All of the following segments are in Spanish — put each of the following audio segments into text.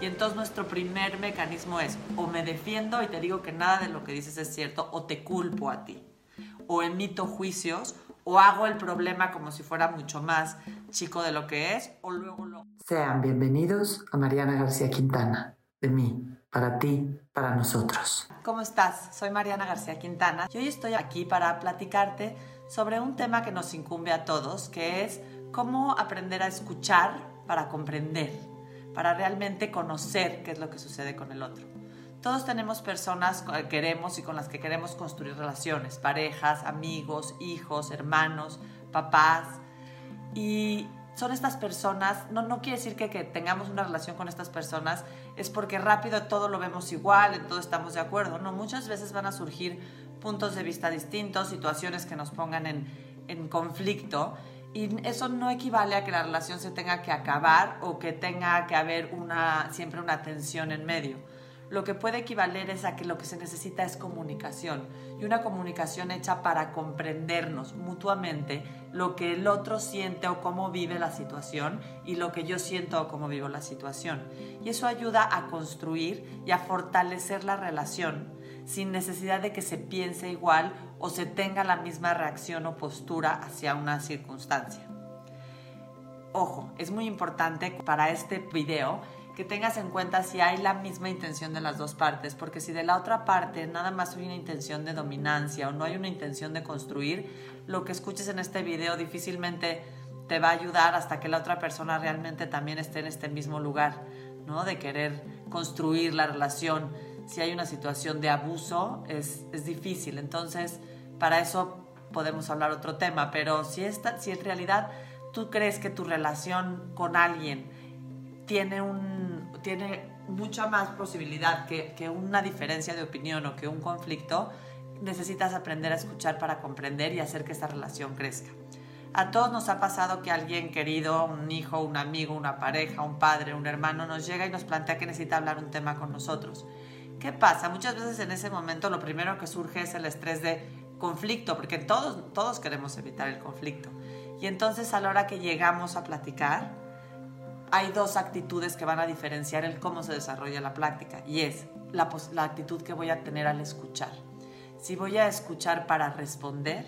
Y entonces nuestro primer mecanismo es o me defiendo y te digo que nada de lo que dices es cierto o te culpo a ti. O emito juicios o hago el problema como si fuera mucho más chico de lo que es o luego lo... Sean bienvenidos a Mariana García Quintana, de mí, para ti, para nosotros. ¿Cómo estás? Soy Mariana García Quintana y hoy estoy aquí para platicarte sobre un tema que nos incumbe a todos, que es cómo aprender a escuchar para comprender para realmente conocer qué es lo que sucede con el otro. Todos tenemos personas que queremos y con las que queremos construir relaciones, parejas, amigos, hijos, hermanos, papás. Y son estas personas, no, no quiere decir que, que tengamos una relación con estas personas, es porque rápido todo lo vemos igual, en todo estamos de acuerdo. No, muchas veces van a surgir puntos de vista distintos, situaciones que nos pongan en, en conflicto y eso no equivale a que la relación se tenga que acabar o que tenga que haber una, siempre una tensión en medio. Lo que puede equivaler es a que lo que se necesita es comunicación y una comunicación hecha para comprendernos mutuamente lo que el otro siente o cómo vive la situación y lo que yo siento o cómo vivo la situación. Y eso ayuda a construir y a fortalecer la relación sin necesidad de que se piense igual o se tenga la misma reacción o postura hacia una circunstancia. Ojo, es muy importante para este video que tengas en cuenta si hay la misma intención de las dos partes, porque si de la otra parte nada más hay una intención de dominancia o no hay una intención de construir, lo que escuches en este video difícilmente te va a ayudar hasta que la otra persona realmente también esté en este mismo lugar, ¿no? De querer construir la relación. Si hay una situación de abuso, es, es difícil. Entonces, para eso podemos hablar otro tema, pero si, esta, si en realidad tú crees que tu relación con alguien tiene, un, tiene mucha más posibilidad que, que una diferencia de opinión o que un conflicto, necesitas aprender a escuchar para comprender y hacer que esta relación crezca. A todos nos ha pasado que alguien querido, un hijo, un amigo, una pareja, un padre, un hermano, nos llega y nos plantea que necesita hablar un tema con nosotros. ¿Qué pasa? Muchas veces en ese momento lo primero que surge es el estrés de conflicto, porque todos, todos queremos evitar el conflicto. Y entonces a la hora que llegamos a platicar, hay dos actitudes que van a diferenciar el cómo se desarrolla la práctica. Y es la, la actitud que voy a tener al escuchar. Si voy a escuchar para responder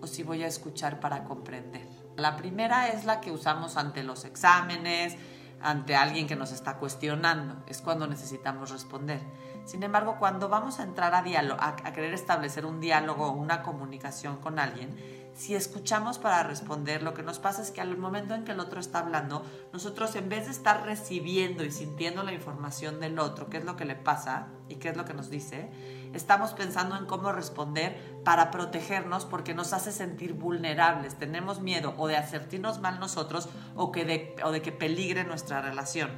o si voy a escuchar para comprender. La primera es la que usamos ante los exámenes, ante alguien que nos está cuestionando. Es cuando necesitamos responder. Sin embargo, cuando vamos a entrar a, diálogo, a, querer establecer un diálogo o una comunicación con alguien, si escuchamos para responder, lo que nos pasa es que al momento en que el otro está hablando, nosotros en vez de estar recibiendo y sintiendo la información del otro, qué es lo que le pasa y qué es lo que nos dice, estamos pensando en cómo responder para protegernos porque nos hace sentir vulnerables. Tenemos miedo o de hacernos mal nosotros o, que de, o de que peligre nuestra relación.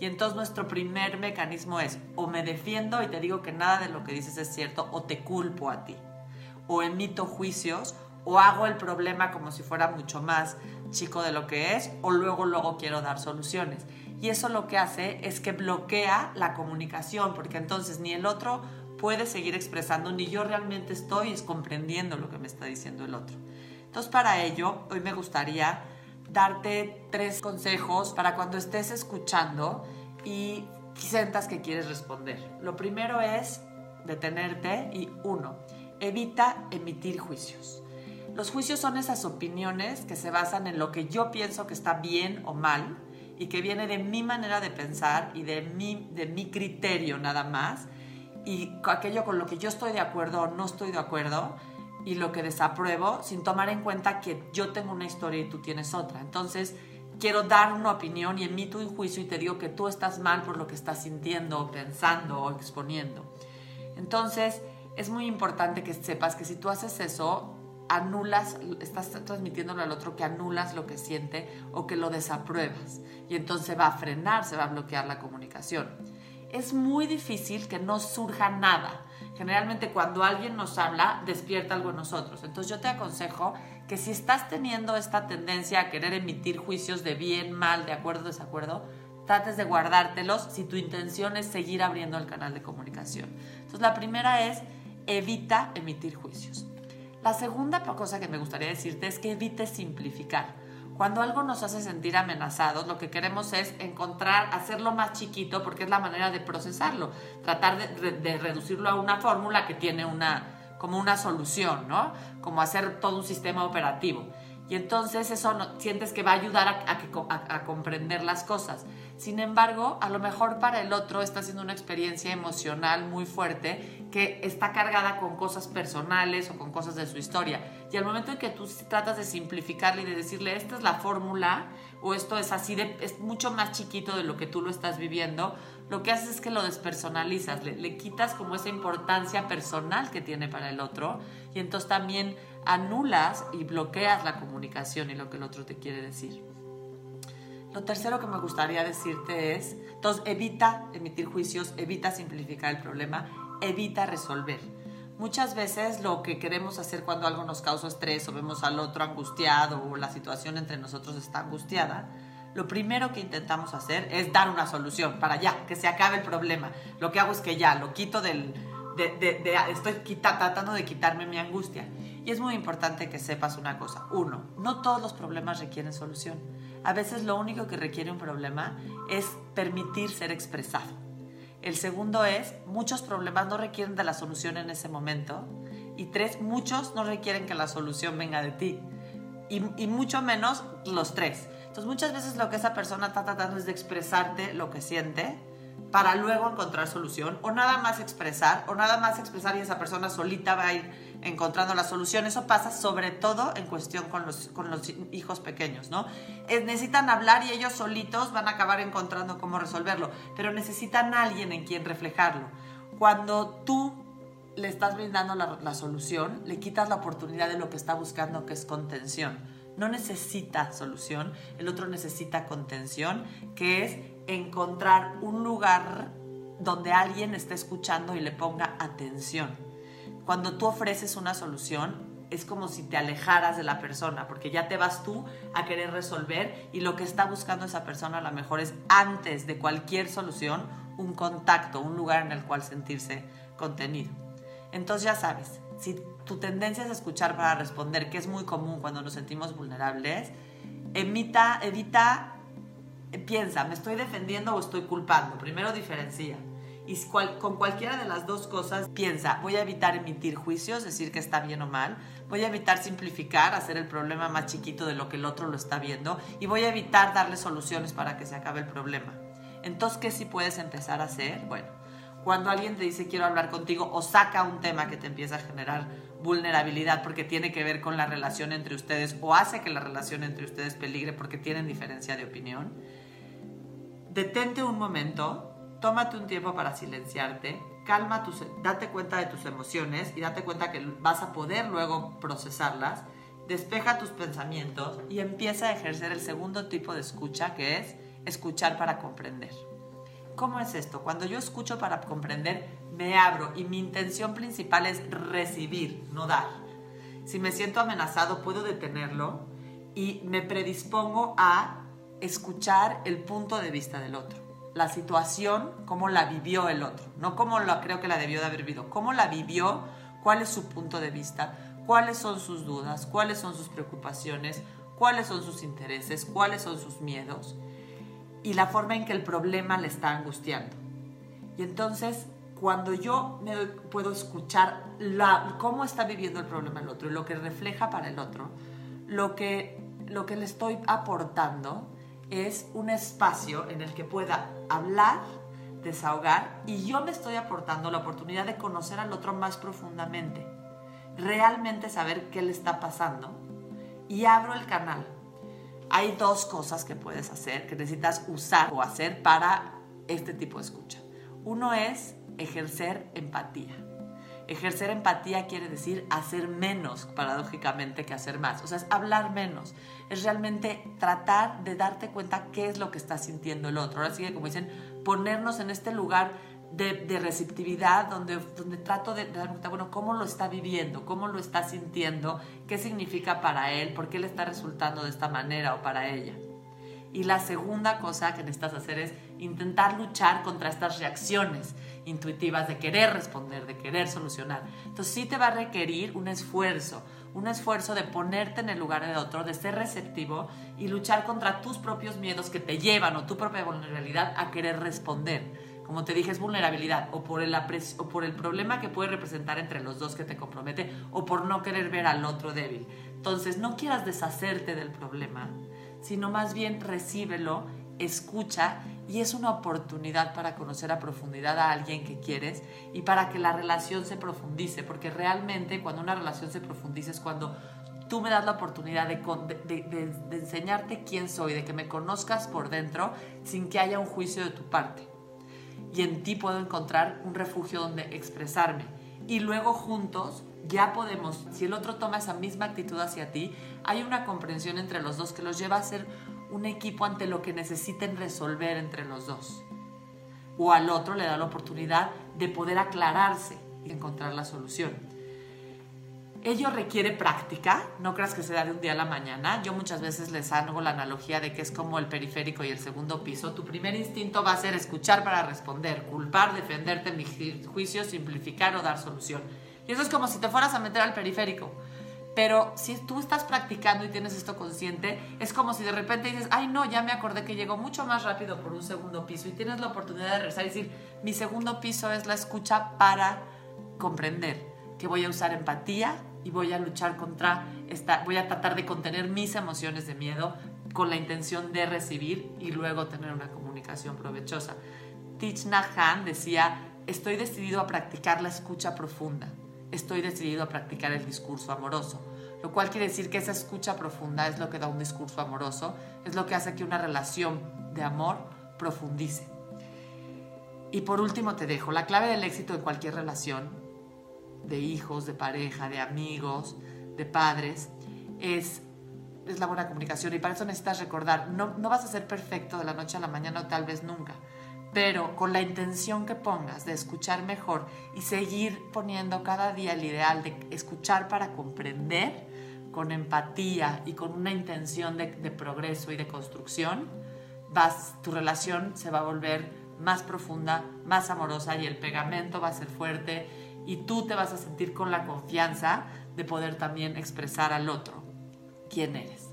Y entonces nuestro primer mecanismo es o me defiendo y te digo que nada de lo que dices es cierto o te culpo a ti. O emito juicios o hago el problema como si fuera mucho más chico de lo que es o luego luego quiero dar soluciones. Y eso lo que hace es que bloquea la comunicación porque entonces ni el otro puede seguir expresando ni yo realmente estoy comprendiendo lo que me está diciendo el otro. Entonces para ello hoy me gustaría darte tres consejos para cuando estés escuchando y sientas que quieres responder. Lo primero es detenerte y uno, evita emitir juicios. Los juicios son esas opiniones que se basan en lo que yo pienso que está bien o mal y que viene de mi manera de pensar y de mi, de mi criterio nada más y aquello con lo que yo estoy de acuerdo o no estoy de acuerdo y lo que desapruebo sin tomar en cuenta que yo tengo una historia y tú tienes otra. Entonces, quiero dar una opinión y emito un juicio y te digo que tú estás mal por lo que estás sintiendo, pensando o exponiendo. Entonces, es muy importante que sepas que si tú haces eso, anulas, estás transmitiéndole al otro que anulas lo que siente o que lo desapruebas. Y entonces va a frenar, se va a bloquear la comunicación. Es muy difícil que no surja nada Generalmente cuando alguien nos habla, despierta algo en nosotros. Entonces yo te aconsejo que si estás teniendo esta tendencia a querer emitir juicios de bien, mal, de acuerdo, desacuerdo, trates de guardártelos si tu intención es seguir abriendo el canal de comunicación. Entonces la primera es evita emitir juicios. La segunda cosa que me gustaría decirte es que evites simplificar. Cuando algo nos hace sentir amenazados, lo que queremos es encontrar, hacerlo más chiquito, porque es la manera de procesarlo, tratar de, reducirlo a una fórmula que tiene una, como una solución, ¿no? Como hacer todo un sistema operativo. Y entonces eso no, sientes que va a ayudar a, comprender las cosas. Sin embargo, a lo mejor para el otro está siendo una experiencia emocional muy fuerte que está cargada con cosas personales o con cosas de su historia. Y al momento en que tú tratas de simplificarle y de decirle, esta es la fórmula o esto es así, de, es mucho más chiquito de lo que tú lo estás viviendo, lo que haces es que lo despersonalizas, le quitas como esa importancia personal que tiene para el otro y entonces también anulas y bloqueas la comunicación y lo que el otro te quiere decir. Lo tercero que me gustaría decirte es, entonces evita emitir juicios, evita simplificar el problema, evita resolver. Muchas veces lo que queremos hacer cuando algo nos causa estrés o vemos al otro angustiado o la situación entre nosotros está angustiada, lo primero que intentamos hacer es dar una solución para ya, que se acabe el problema. Lo que hago es que ya lo quito del... De, estoy tratando de quitarme mi angustia. Y es muy importante que sepas una cosa. Uno, no todos los problemas requieren solución. A veces lo único que requiere un problema es permitir ser expresado. El segundo es, muchos problemas no requieren de la solución en ese momento. Y tres, muchos no requieren que la solución venga de ti. Y, y mucho menos los tres. Entonces muchas veces lo que esa persona está tratando es de expresarte lo que siente para luego encontrar solución o nada más expresar o nada más expresar y esa persona solita va a ir encontrando la solución. Eso pasa sobre todo en cuestión con los, con los hijos pequeños, ¿no? necesitan hablar y ellos solitos van a acabar encontrando cómo resolverlo, pero necesitan alguien en quien reflejarlo. Cuando tú le estás brindando la, la solución, le quitas la oportunidad de lo que está buscando, que es contención. No necesita solución, el otro necesita contención, que es encontrar un lugar donde alguien esté escuchando y le ponga atención. Cuando tú ofreces una solución, es como si te alejaras de la persona, porque ya te vas tú a querer resolver y lo que está buscando esa persona a lo mejor es antes de cualquier solución un contacto, un lugar en el cual sentirse contenido. Entonces ya sabes, si tu tendencia es escuchar para responder, que es muy común cuando nos sentimos vulnerables, emita, evita piensa, ¿me estoy defendiendo o estoy culpando? Primero diferencia. Y con cualquiera de las dos cosas, piensa, voy a evitar emitir juicios, decir que está bien o mal, voy a evitar simplificar, hacer el problema más chiquito de lo que el otro lo está viendo, y voy a evitar darle soluciones para que se acabe el problema. Entonces, ¿qué sí puedes empezar a hacer? Bueno, cuando alguien te dice quiero hablar contigo o saca un tema que te empieza a generar vulnerabilidad porque tiene que ver con la relación entre ustedes o hace que la relación entre ustedes peligre porque tienen diferencia de opinión, detente un momento, tómate un tiempo para silenciarte, calma tus, date cuenta de tus emociones y date cuenta que vas a poder luego procesarlas, despeja tus pensamientos y empieza a ejercer el segundo tipo de escucha que es escuchar para comprender. ¿Cómo es esto? Cuando yo escucho para comprender, me abro y mi intención principal es recibir, no dar. Si me siento amenazado, puedo detenerlo y me predispongo a escuchar el punto de vista del otro, la situación, cómo la vivió el otro, no cómo lo creo que la debió de haber vivido, cómo la vivió, cuál es su punto de vista, cuáles son sus dudas, cuáles son sus preocupaciones, cuáles son sus intereses, cuáles son sus miedos y la forma en que el problema le está angustiando. Y entonces, cuando yo me puedo escuchar la, cómo está viviendo el problema el otro y lo que refleja para el otro, lo que, lo que le estoy aportando es un espacio en el que pueda hablar, desahogar y yo me estoy aportando la oportunidad de conocer al otro más profundamente, realmente saber qué le está pasando y abro el canal. Hay dos cosas que puedes hacer, que necesitas usar o hacer para este tipo de escucha. Uno es ejercer empatía. Ejercer empatía quiere decir hacer menos, paradójicamente, que hacer más. O sea, es hablar menos. Es realmente tratar de darte cuenta qué es lo que está sintiendo el otro. Ahora sí como dicen, ponernos en este lugar de, receptividad donde, donde trato de, de darme cuenta, bueno, cómo lo está viviendo, cómo lo está sintiendo, qué significa para él, por qué le está resultando de esta manera o para ella. Y la segunda cosa que necesitas hacer es intentar luchar contra estas reacciones intuitivas de querer responder, de querer solucionar. Entonces sí te va a requerir un esfuerzo, un esfuerzo de ponerte en el lugar de otro, de ser receptivo y luchar contra tus propios miedos que te llevan o tu propia vulnerabilidad a querer responder. Como te dije, es vulnerabilidad o por, el o por el problema que puede representar entre los dos que te compromete o por no querer ver al otro débil. Entonces, no quieras deshacerte del problema, sino más bien recíbelo, escucha y es una oportunidad para conocer a profundidad a alguien que quieres y para que la relación se profundice, porque realmente cuando una relación se profundice es cuando tú me das la oportunidad de, de, enseñarte quién soy, de que me conozcas por dentro sin que haya un juicio de tu parte. Y en ti puedo encontrar un refugio donde expresarme. Y luego juntos ya podemos, si el otro toma esa misma actitud hacia ti, hay una comprensión entre los dos que los lleva a ser un equipo ante lo que necesiten resolver entre los dos. O al otro le da la oportunidad de poder aclararse y encontrar la solución. Ello requiere práctica, no creas que se da de un día a la mañana. Yo muchas veces les hago la analogía de que es como el periférico y el segundo piso. Tu primer instinto va a ser escuchar para responder, culpar, defenderte en mi juicio, simplificar o dar solución. Y eso es como si te fueras a meter al periférico. Pero si tú estás practicando y tienes esto consciente, es como si de repente dices, ay no, ya me acordé que llegó mucho más rápido por un segundo piso y tienes la oportunidad de regresar y decir, mi segundo piso es la escucha para comprender, que voy a usar empatía y voy a luchar contra esta, voy a tratar de contener mis emociones de miedo con la intención de recibir y luego tener una comunicación provechosa. Thich Nhat Hanh decía, estoy decidido a practicar la escucha profunda estoy decidido a practicar el discurso amoroso, lo cual quiere decir que esa escucha profunda es lo que da un discurso amoroso, es lo que hace que una relación de amor profundice. Y por último te dejo, la clave del éxito en cualquier relación, de hijos, de pareja, de amigos, de padres, es, es la buena comunicación. Y para eso necesitas recordar, no, no vas a ser perfecto de la noche a la mañana o tal vez nunca pero con la intención que pongas de escuchar mejor y seguir poniendo cada día el ideal de escuchar para comprender, con empatía y con una intención de, progreso y de construcción, vas, tu relación se va a volver más profunda, más amorosa y el pegamento va a ser fuerte y tú te vas a sentir con la confianza de poder también expresar al otro quién eres.